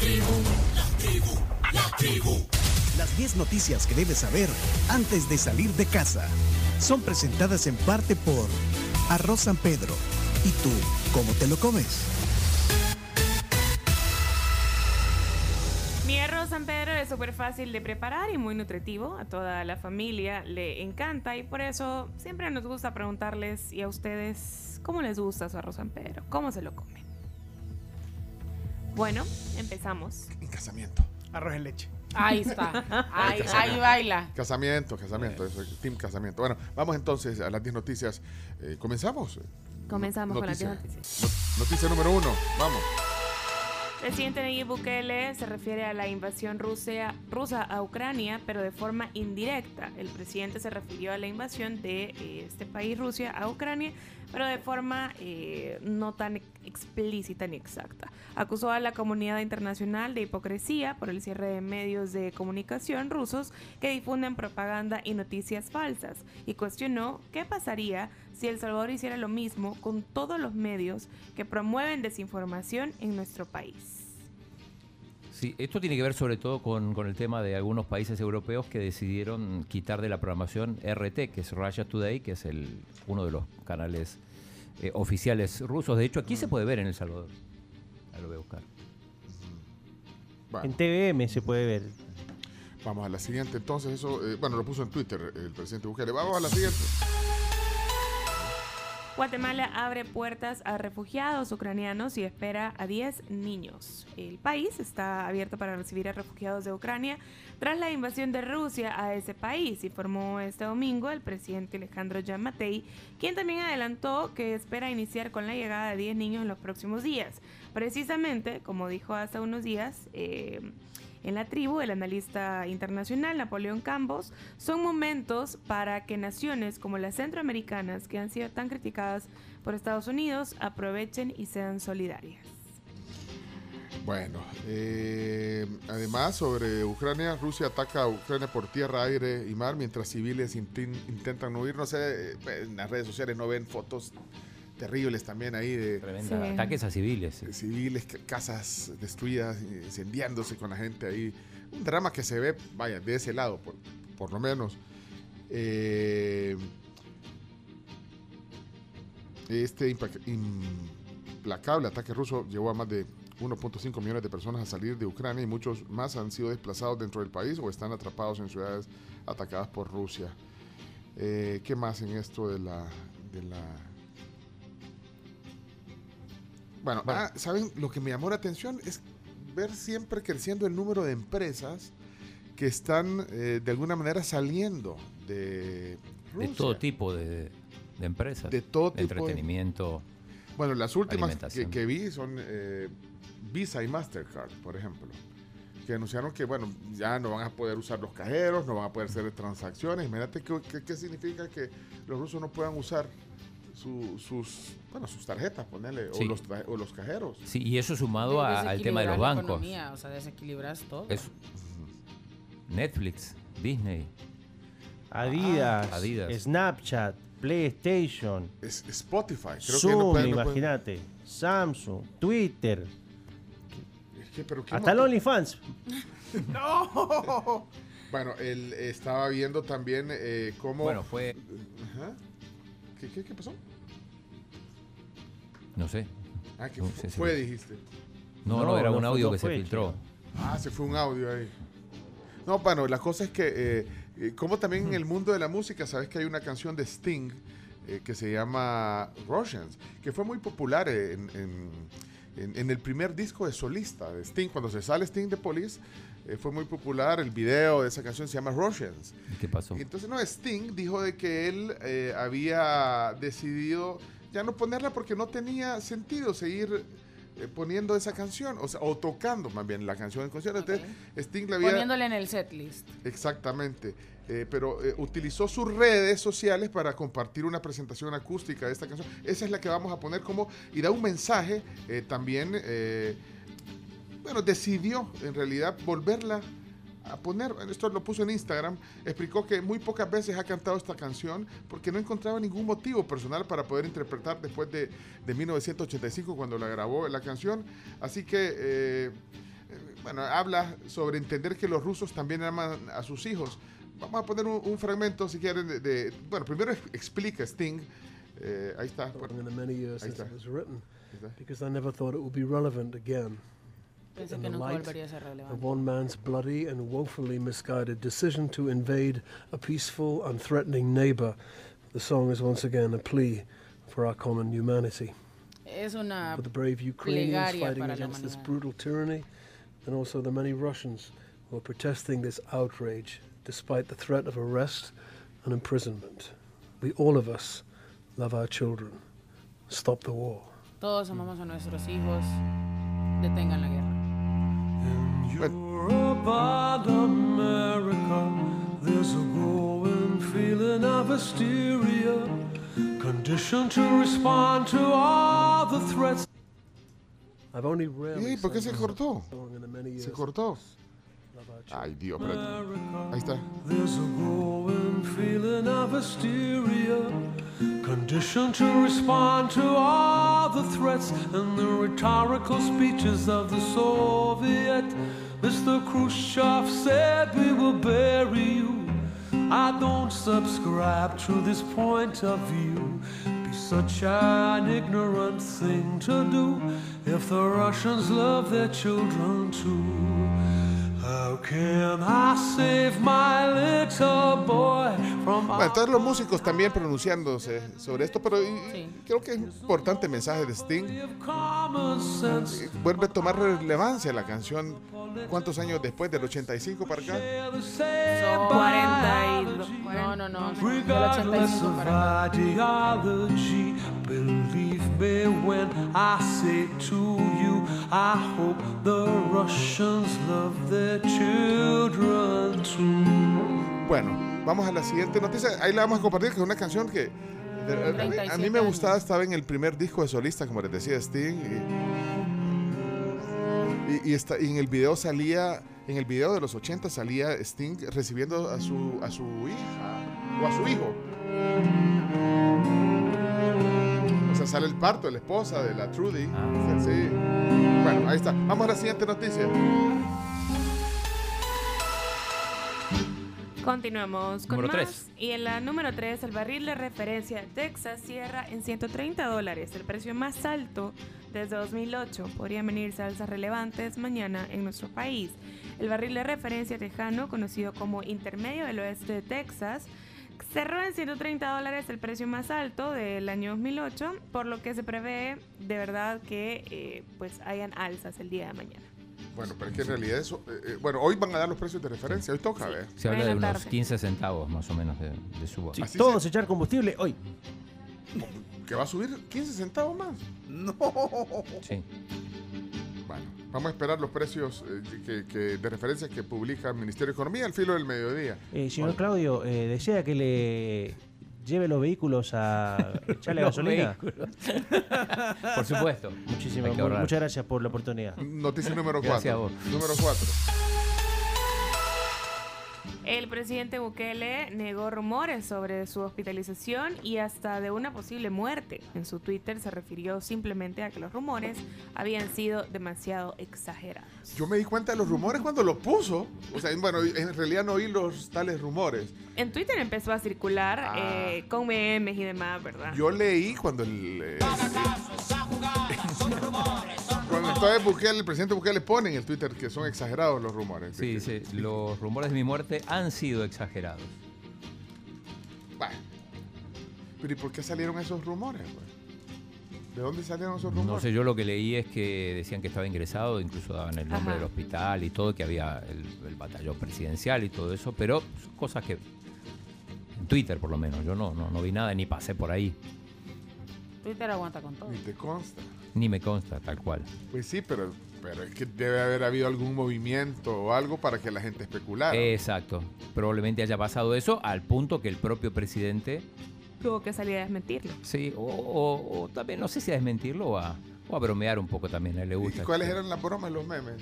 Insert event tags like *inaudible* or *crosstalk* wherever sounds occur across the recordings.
La tribu, Las 10 noticias que debes saber antes de salir de casa son presentadas en parte por Arroz San Pedro. ¿Y tú, cómo te lo comes? Mi arroz San Pedro es súper fácil de preparar y muy nutritivo. A toda la familia le encanta y por eso siempre nos gusta preguntarles y a ustedes cómo les gusta su arroz San Pedro, cómo se lo comen. Bueno, empezamos. En casamiento. Arroz en leche. Ahí está. *laughs* Ahí, ahí baila. Casamiento, casamiento. Eso, team casamiento. Bueno, vamos entonces a las 10 noticias. Eh, ¿Comenzamos? Comenzamos con las 10 noticias. Noticia número uno. Vamos. Presidente Nayib Bukele se refiere a la invasión rusa, rusa a Ucrania, pero de forma indirecta. El presidente se refirió a la invasión de eh, este país, Rusia, a Ucrania, pero de forma eh, no tan explícita ni exacta. Acusó a la comunidad internacional de hipocresía por el cierre de medios de comunicación rusos que difunden propaganda y noticias falsas y cuestionó qué pasaría si El Salvador hiciera lo mismo con todos los medios que promueven desinformación en nuestro país. Sí, esto tiene que ver sobre todo con, el tema de algunos países europeos que decidieron quitar de la programación RT, que es Russia Today, que es el, uno de los canales eh, oficiales rusos. De hecho, aquí se puede ver en El Salvador. Ahí lo voy a buscar. En TVM se puede ver. Vamos a la siguiente. Entonces, eso, eh, bueno, lo puso en Twitter el presidente Bukele. Vamos a la siguiente. Guatemala abre puertas a refugiados ucranianos y espera a 10 niños. El país está abierto para recibir a refugiados de Ucrania tras la invasión de Rusia a ese país, informó este domingo el presidente Alejandro Yamatei, quien también adelantó que espera iniciar con la llegada de 10 niños en los próximos días. Precisamente, como dijo hace unos días, eh, en la tribu, el analista internacional Napoleón Campos, son momentos para que naciones como las centroamericanas, que han sido tan criticadas por Estados Unidos, aprovechen y sean solidarias. Bueno, eh, además sobre Ucrania, Rusia ataca a Ucrania por tierra, aire y mar mientras civiles intentan huir. No sé, eh, en las redes sociales no ven fotos terribles también ahí de ataques a civiles. Civiles, casas destruidas, incendiándose con la gente ahí. Un drama que se ve, vaya, de ese lado, por, por lo menos. Eh, este implacable ataque ruso llevó a más de 1.5 millones de personas a salir de Ucrania y muchos más han sido desplazados dentro del país o están atrapados en ciudades atacadas por Rusia. Eh, ¿Qué más en esto de la, de la bueno, ah, ¿saben? Lo que me llamó la atención es ver siempre creciendo el número de empresas que están eh, de alguna manera saliendo de De todo tipo de, empresas. De todo tipo. Entretenimiento. Bueno, las últimas que, vi son eh, Visa y Mastercard, por ejemplo. Que anunciaron que, bueno, ya no van a poder usar los cajeros, no van a poder hacer transacciones. Imagínate qué, qué significa que los rusos no puedan usar sus, bueno, sus tarjetas, ponerle, o, los o los cajeros. Sí, y eso sumado al tema de los bancos. o sea, desequilibras todo. Netflix, Disney. Adidas, Snapchat, PlayStation, Spotify, creo Zoom, que imagínate, Samsung, Twitter, hasta el OnlyFans. *laughs* no. bueno, él estaba viendo también eh, cómo. Bueno, fue. ¿Qué, qué pasó? No sé. Ah, que fue, dijiste. No, no, era un audio que se filtró. Ah, se fue un audio ahí. No, bueno, la cosa es que, eh, eh, como también en el mundo de la música, sabes que hay una canción de Sting eh, que se llama Russians, que fue muy popular en, en, el primer disco de solista de Sting. Cuando se sale Sting de Police, fue muy popular. El video de esa canción se llama Russians. ¿Qué pasó? entonces, no, Sting dijo de que él había decidido ya no ponerla porque no tenía sentido seguir eh, poniendo esa canción, o, sea, o tocando más bien la canción en concierto. Sting la había... Poniéndole en el setlist. Exactamente. Eh, pero eh, utilizó sus redes sociales para compartir una presentación acústica de esta canción. Esa es la que vamos a poner como, y da un mensaje también, bueno, decidió en realidad volverla a poner, esto lo puso en Instagram, explicó que muy pocas veces ha cantado esta canción porque no encontraba ningún motivo personal para poder interpretar después de, de 1985 cuando la grabó la canción. Así que, eh, bueno, habla sobre entender que los rusos también aman a sus hijos. Vamos a poner un, un fragmento, si quieren, de, de- bueno, primero ex- explica Sting. eh, ahí está. Ahí está. because I never thought it would be relevant again. Pensé In the light volvería a ser Of one man's bloody and woefully misguided decision to invade a peaceful and threatening neighbor, the song is once again a plea for our common humanity. Es una For the brave Ukrainians fighting against this brutal tyranny, and also the many Russians who are protesting this outrage despite the threat of arrest and imprisonment. We, all of us, love our children. Stop the war. todos amamos a nuestros hijos. Detengan la guerra. Europe and America, there's a growing feeling of hysteria, conditioned to respond to all the threats. I've only rarely ¿Y por qué se sung cortó? a in the many Se cortó. of our children. Ay, Dios, espérate. Ahí está. There's a growing feeling of hysteria, conditioned to respond to all the threats and the rhetorical speeches of the Soviet. Mr. Khrushchev said we will bury you. I don't subscribe to this point of view. Be such an ignorant thing to do if the Russians love their children too. Bueno, todos los músicos también pronunciándose sobre esto, pero y- Sí. creo que es un importante mensaje de Sting. sense? Vuelve a tomar relevancia la canción. ¿Cuántos años después? ¿Del 85 para acá? Son 42. No, no, no. Del Regardless 85 of para acá. I hope the Russians love their children too. Bueno, vamos a la siguiente noticia. Ahí la vamos a compartir, que es una canción que de- a, mí- a mí 37 me gustaba, estaba en el primer disco de solista, como les decía Sting. Y, y- y está, y en el video salía, en el video de los 80 salía Sting recibiendo a su, a su hija o a su hijo. O sea, sale el parto de la esposa de la Trudy. Ah. Sí. Bueno, ahí está. Vamos a la siguiente noticia. Continuamos con Número más. tres. Y en la número 3, el barril de referencia Texas cierra en 130 dólares, el precio más alto desde 2008. Podrían venirse alzas relevantes mañana en nuestro país. El barril de referencia tejano, conocido como Intermedio del Oeste de Texas, cerró en 130 dólares el precio más alto del año 2008, por lo que se prevé de verdad que eh, pues hayan alzas el día de mañana. Bueno, pero es que en realidad eso. eh, eh, bueno, hoy van a dar los precios de referencia. Hoy toca, ver. Se habla de unos tarde. 15 centavos más o menos de, de suba. Sí, todos echar combustible hoy. Que va a subir 15 centavos más. Sí. Vamos a esperar los precios eh, que, que- de referencia que publica el Ministerio de Economía al filo del mediodía. Eh, señor Claudio, eh, ¿desea que le lleve los vehículos a echarle *laughs* gasolina? vehículos. Por supuesto. Muchísimas, ahorrar. muchas gracias por la oportunidad. Noticia número Gracias 4. a vos. Número 4. El presidente Bukele negó rumores sobre su hospitalización y hasta de una posible muerte. En su Twitter se refirió simplemente a que los rumores habían sido demasiado exagerados. Yo me di cuenta de los rumores cuando los puso. O sea, bueno, en realidad no oí los tales rumores. En Twitter empezó a circular Ah. eh, con memes y demás, ¿verdad? Yo leí cuando el. eh, estaba Bukele, el presidente Bukele pone en el Twitter que son exagerados los rumores. Sí, sí, los rumores de mi muerte han sido exagerados. Bueno. Pero ¿y por qué salieron esos rumores? pues? ¿De dónde salieron esos rumores? No sé, yo lo que leí es que decían que estaba ingresado, incluso daban el nombre Ajá. del hospital y todo, que había el, el batallón presidencial y todo eso, pero son cosas que en Twitter por lo menos, yo no, no, no vi nada ni pasé por ahí, Twitter aguanta con todo. Ni te consta. Ni me consta tal cual. Pues sí, pero, pero es que debe haber habido algún movimiento o algo para que la gente especulara. Exacto, probablemente haya pasado eso al punto que el propio presidente, Tuvo que salir a desmentirlo. sí, o, o- o también no sé si a desmentirlo o a, o a bromear un poco también, a él le ¿Y gusta. cuáles eran las bromas, los memes?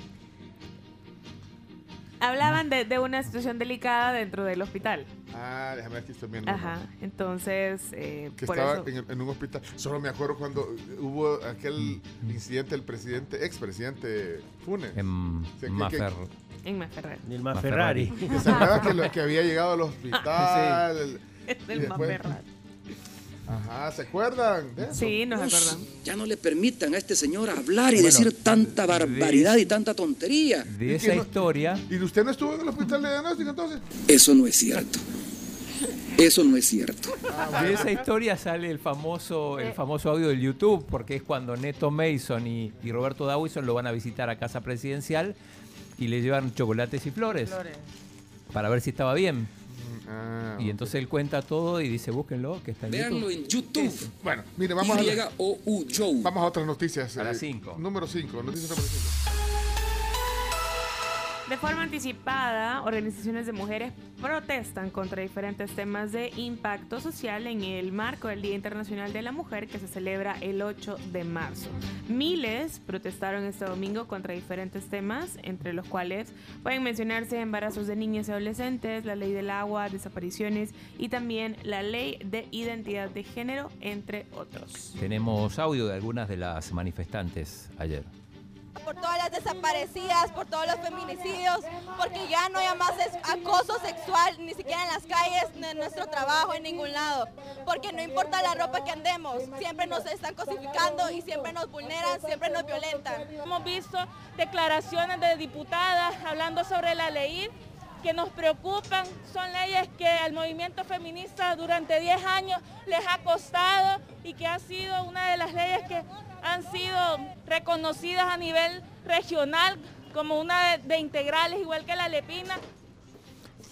Hablaban de, de una situación delicada dentro del hospital. Ah, déjame ver aquí estoy viendo. Ajá. Entonces, eh, Que por estaba eso. en, en un hospital. Solo me acuerdo cuando hubo aquel incidente del presidente, expresidente Funes. En Sí, que- Mafer. En Maferrer. Nilma Más Ferrari. Que se acuerda que, lo- que había llegado al hospital. *laughs* el- *laughs* Es después- Maferrer. Ajá, ¿se acuerdan? de eso? Sí, nos acordamos. Ya no le permitan a este señor hablar y decir tanta barbaridad y tanta tontería. De ¿Y esa no- historia, ¿Y usted no estuvo en el hospital de diagnóstico entonces? Eso no es cierto. Eso no es cierto. de esa historia sale el famoso, el famoso audio del YouTube, porque es cuando Neto Mason y, y Roberto Dawison lo van a visitar a casa presidencial y le llevan chocolates y flores, para ver si estaba bien. Ah, Y entonces él cuenta todo y dice, búsquenlo, que está en Véanlo YouTube. en YouTube. Bueno, mire, vamos a, Joe. vamos a otras noticias. A las eh, cinco. Número 5, noticias número 5. De forma anticipada, organizaciones de mujeres protestan contra diferentes temas de impacto social en el marco del Día Internacional de la Mujer que se celebra el 8 de marzo. Miles protestaron este domingo contra diferentes temas, entre los cuales pueden mencionarse embarazos de niñas y adolescentes, la ley del agua, desapariciones y también la ley de identidad de género, entre otros. Tenemos audio de algunas de las manifestantes ayer. Por todas las desaparecidas, por todos los feminicidios, porque ya no hay más acoso sexual, ni siquiera en las calles, ni en nuestro trabajo, en ningún lado, porque no importa la ropa que andemos, siempre nos están cosificando y siempre nos vulneran, siempre nos violentan. Hemos visto declaraciones de diputadas hablando sobre la ley que nos preocupan. Son leyes que al movimiento feminista durante 10 años les ha costado y que ha sido una de las leyes que han sido reconocidas a nivel regional como una de, de integrales, igual que la lepina.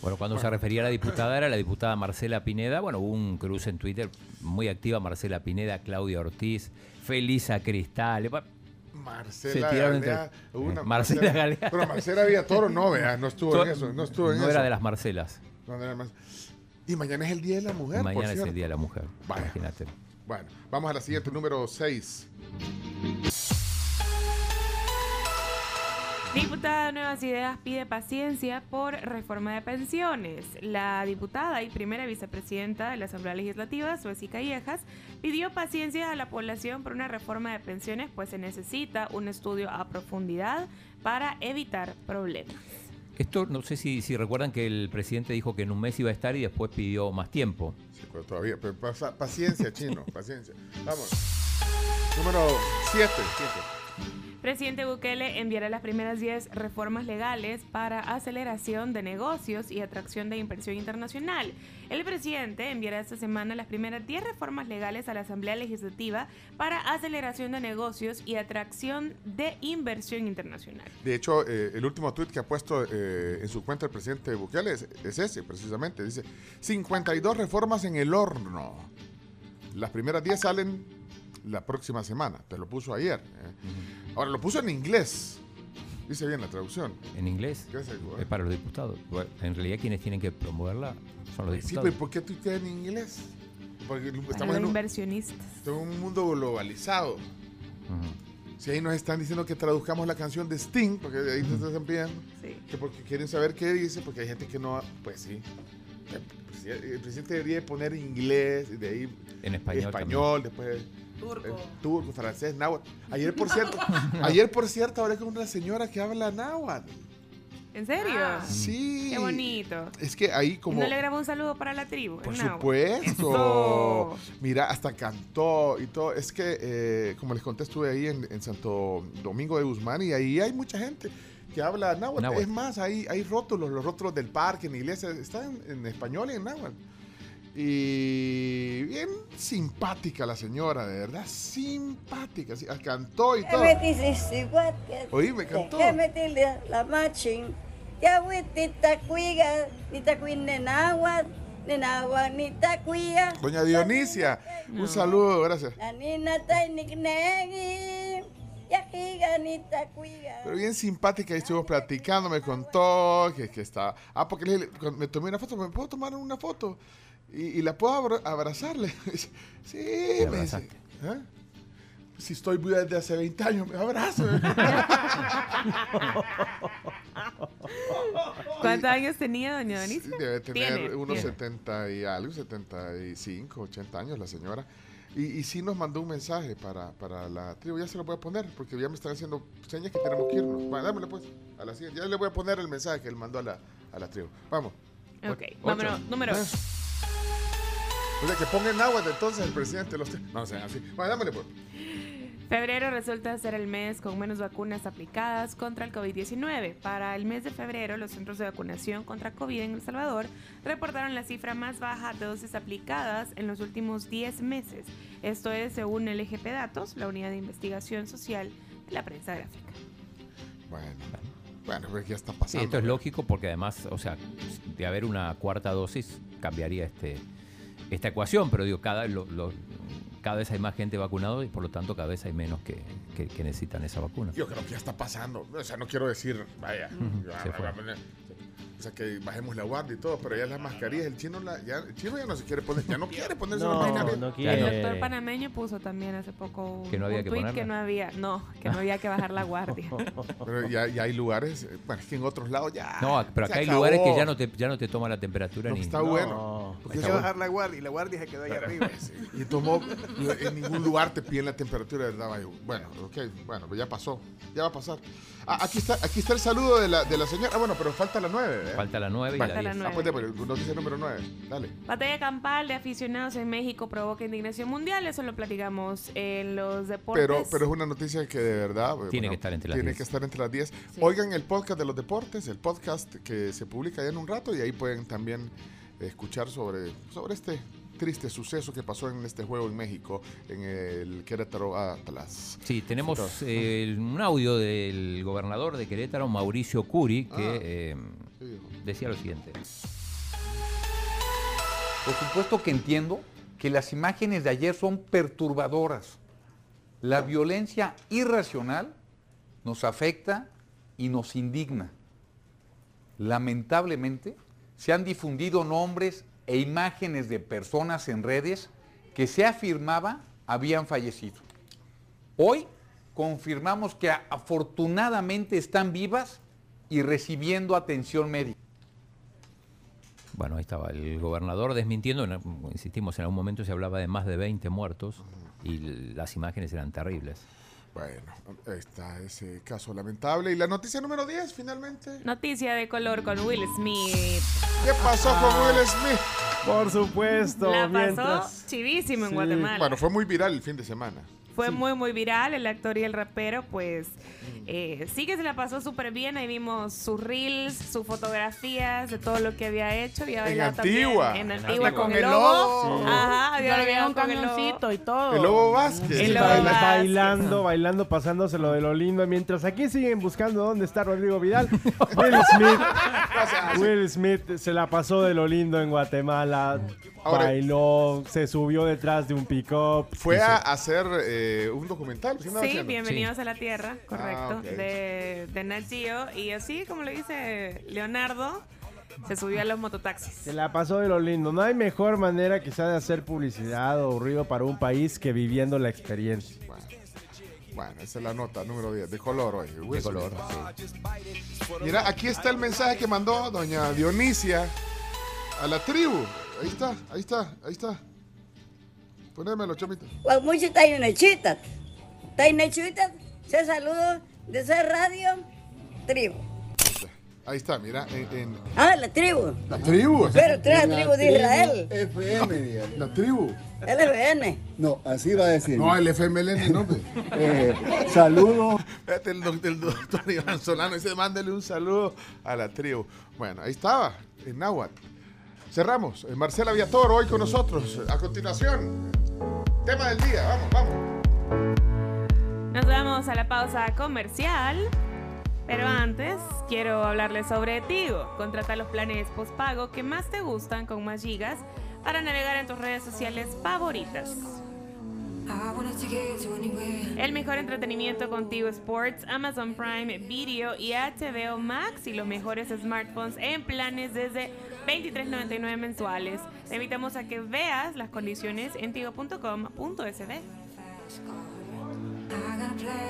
Bueno, cuando se refería a la diputada, era la diputada Marcela Pineda. Bueno, hubo un cruce en Twitter muy activa, Marcela Pineda, Claudia Ortiz, Felisa Cristal. *laughs* Marcela Galea, entre- una Eh, Marcela Galea. Pero Marcela Villatoro no, vea, no estuvo en eso, no estuvo en no eso. era de las Marcelas. No, no era más. Y mañana es el Día de la Mujer, Mañana es cierto. el Día de la Mujer. Vaya. Imagínate. Bueno, vamos a la siguiente, número 6. Diputada de Nuevas Ideas pide paciencia por reforma de pensiones. La diputada y primera vicepresidenta de la Asamblea Legislativa, Sueci Callejas, pidió paciencia a la población por una reforma de pensiones, pues se necesita un estudio a profundidad para evitar problemas. Esto, no sé si, si recuerdan que el presidente dijo que en un mes iba a estar y después pidió más tiempo. Sí, pero todavía, pero paciencia, chino, paciencia. Vamos. Número 7. Presidente Bukele enviará las primeras 10 reformas legales para aceleración de negocios y atracción de inversión internacional. El presidente enviará esta semana las primeras 10 reformas legales a la Asamblea Legislativa para aceleración de negocios y atracción de inversión internacional. De hecho, eh, el último tuit que ha puesto eh, en su cuenta el presidente Bukele es, es ese, precisamente. Dice, 52 reformas en el horno. Las primeras 10 salen la próxima semana. Te lo puso ayer. eh. Ahora, lo puso en inglés. Dice bien la traducción. En inglés. ¿Qué hace, güey? Es para los diputados. Bueno, en realidad quienes tienen que promoverla son los Sí, diputados. pero ¿por qué tuitea en inglés? Porque Para estamos los en un, inversionistas. estamos en un mundo globalizado. Ujú. Si ahí nos están diciendo que traduzcamos la canción de Sting, porque ahí te están pidiendo, Sí. que porque quieren saber qué dice, porque hay gente que no, pues sí. El presidente- debería poner inglés, y de ahí En español. español, después Turco. eh, turco, francés, náhuatl. Ayer, por cierto, *laughs* ayer, por cierto, hablé con una señora que habla náhuatl. ¿En serio? Sí. Qué bonito. Es que ahí ¿Y como... no le grabó un saludo para la tribu? Por supuesto. Eso. Mira, hasta cantó y todo. Es que, eh, como les conté, estuve ahí en, en Santo Domingo de Guzmán y ahí hay mucha gente que habla náhuatl. Náhuatl. Es más, hay, hay rótulos, los rótulos del parque, en la iglesia, están en, en español y en náhuatl. Y bien simpática la señora, de verdad, simpática. sí, cantó y todo. Oí, me cantó. la machin. Ya huitita cuiga, ni tacuine nagua, ni nagua, ni tacuia. Doña Dionisia, un saludo, gracias. Pero bien simpática, y estuvimos platicando, me contó que, que estaba... Ah, porque le- me tomé una foto, ¿me puedo tomar una foto? Y, y la puedo abra- abrazarle. *laughs* sí, me dice. ¿eh? Si estoy viva desde hace 20 años, me abrazo. *laughs* ¿Cuántos años tenía doña Denise? Debe tener Tiene, unos tiene. 70 y algo, 75, 80 años la señora. Y, y sí nos mandó un mensaje para, para la tribu. Ya se lo voy a poner porque ya me están haciendo señas que tenemos que irnos. Bueno, dámelo pues. A la siguiente. Ya le voy a poner el mensaje que él mandó a la, a la tribu. Vamos. Ok, Ocho. vámonos, número. O sea, que ponga en agua entonces el presidente de los... No, o sea, así. Bueno, dámele pues. Febrero resulta ser el mes con menos vacunas aplicadas contra el COVID-19. Para el mes de febrero, los centros de vacunación contra COVID en El Salvador reportaron la cifra más baja de dosis aplicadas en los últimos 10 meses. Esto es según el EGP Datos, la unidad de investigación social de la prensa gráfica. Bueno, bueno, pues ya está Sí, pasando. esto es lógico porque además, o sea, de haber una cuarta dosis cambiaría este esta ecuación, pero digo, cada, lo- lo- cada vez hay más gente vacunada y por lo tanto cada vez hay menos que, que- que necesitan esa vacuna. Yo creo que ya está pasando. O sea, no quiero decir, vaya, ya, se fue. o sea, que bajemos la guardia y todo, pero ya las mascarillas, el chino, la, ya, el chino ya no se quiere poner, ya no quiere ponerse No, una mascarilla. no El doctor panameño puso también hace poco un, Que no había un que tuit ponerla. que no había, no, que no había que bajar la guardia. *laughs* Pero ya, ya hay lugares, eh, bueno, es que en otros lados ya. No, pero acá hay acabó. lugares que ya no te, ya no te toman la temperatura No, ni... está No. bueno. Porque bueno. bajar la guardia y la guardia se quedó ahí arriba. Y tomó, en ningún lugar te piden la temperatura, ¿verdad? Vaya, Bueno, ok, bueno, pues ya pasó, ya va a pasar. Ah, aquí está, aquí está el saludo de la, de la señora. Ah, bueno, pero falta la nueve, ¿eh? Falta la 9 y Vale. la Falta la 10. nueve. Ah, pues, pues, noticia número 9. Dale. Batalla campal de aficionados en México provoca indignación mundial, eso lo platicamos en los deportes. Pero, pero es una noticia que de verdad Tiene que estar entre las tiene 10. que estar entre las 10. Oigan el podcast de los deportes, el podcast que se publica ya en un rato y ahí pueden también escuchar sobre, sobre este triste suceso que pasó en este juego en México, en el Querétaro Atlas. Sí, tenemos Sí, eh, un audio del gobernador de Querétaro, Mauricio Curi, que Ah. eh, Sí. decía lo siguiente. Por supuesto que entiendo que las imágenes de ayer son perturbadoras. La violencia irracional nos afecta y nos indigna. Lamentablemente, se han difundido nombres e imágenes de personas en redes que se afirmaba habían fallecido. Hoy confirmamos que afortunadamente están vivas y recibiendo atención médica. Bueno, ahí estaba el gobernador desmintiendo, en- insistimos, en algún momento se hablaba de más de 20 muertos y las imágenes eran terribles. Bueno, ahí está ese caso lamentable. Y la noticia número 10, finalmente. Noticia de color con Will Smith. ¿Qué pasó con Will Smith? Por supuesto. La pasó mientras... chivísimo en Sí. Guatemala. Bueno, fue muy viral el fin de semana. Fue muy, muy viral. El actor y el rapero, pues, eh, sí que se la pasó súper bien. Ahí vimos sus reels, sus fotografías de todo lo que había hecho. Había En también Antigua. En En Antigua con, Con el lobo. lobo. Sí. Ajá, había Había bailado un con el lobo. camioncito y todo. El Lobo Vázquez. El Sí, Lobo baila- Vázquez. bailando, bailando, pasándoselo de lo lindo. Mientras aquí siguen buscando dónde está Rodrigo Vidal. *laughs* Will Smith, Will Smith se la pasó de lo lindo en Guatemala. Ahora- bailó, se subió detrás de un pick-up. Fue se- a hacer eh, un documental. ¿sí bienvenidos a la Tierra, correcto, Ah, ok. de, de Nat Geo. Y así, como lo dice Leonardo, se subió a los mototaxis. Se la pasó de lo lindo. No hay mejor manera quizá de hacer publicidad o ruido para un país que viviendo la experiencia. Bueno, bueno, esa es la nota número 10. De color hoy. De color, sí. Mira, aquí está el mensaje que mandó doña Dionisia a la tribu. Ahí está, ahí está, ahí está. Ponémelo, chomito. Guamuchi Tainechita. Tainechita, se saludo de esa radio tribu. Ahí está, mira, en, en- Ah, la tribu. la tribu. Pero tres tribu de Israel. FM, dígale. La tribu. LBN. No, así va a decir. No, el FMLN, no. *laughs* Eh, saludo. Fíjate, el, el doctor Iván Solano dice, mándele un saludo a la tribu. Bueno, ahí estaba, en Nahuatl. Cerramos. Eh, Marcela Viator hoy con nosotros. A continuación, tema del día. Vamos, vamos. Nos vamos a la pausa comercial. Pero antes, quiero hablarles sobre Tigo. Contrata los planes postpago que más te gustan con más gigas para navegar en tus redes sociales favoritas. El mejor entretenimiento con Tigo Sports, Amazon Prime Video y HBO Max y los mejores smartphones en planes desde $23.99 mensuales. Te invitamos a que veas las condiciones en tigo.com.sd.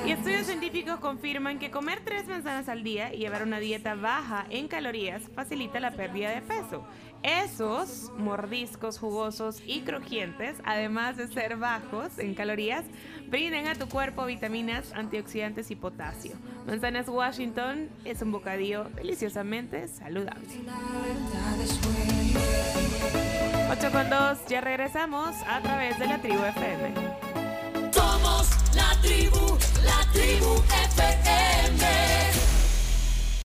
Y estudios científicos confirman que comer tres manzanas al día y llevar una dieta baja en calorías facilita la pérdida de peso. Esos mordiscos jugosos y crujientes, además de ser bajos en calorías, brindan a tu cuerpo vitaminas, antioxidantes y potasio. Manzanas Washington es un bocadillo deliciosamente saludable. 8 con 2, ya regresamos a través de la tribu FM. La tribu, la tribu FM.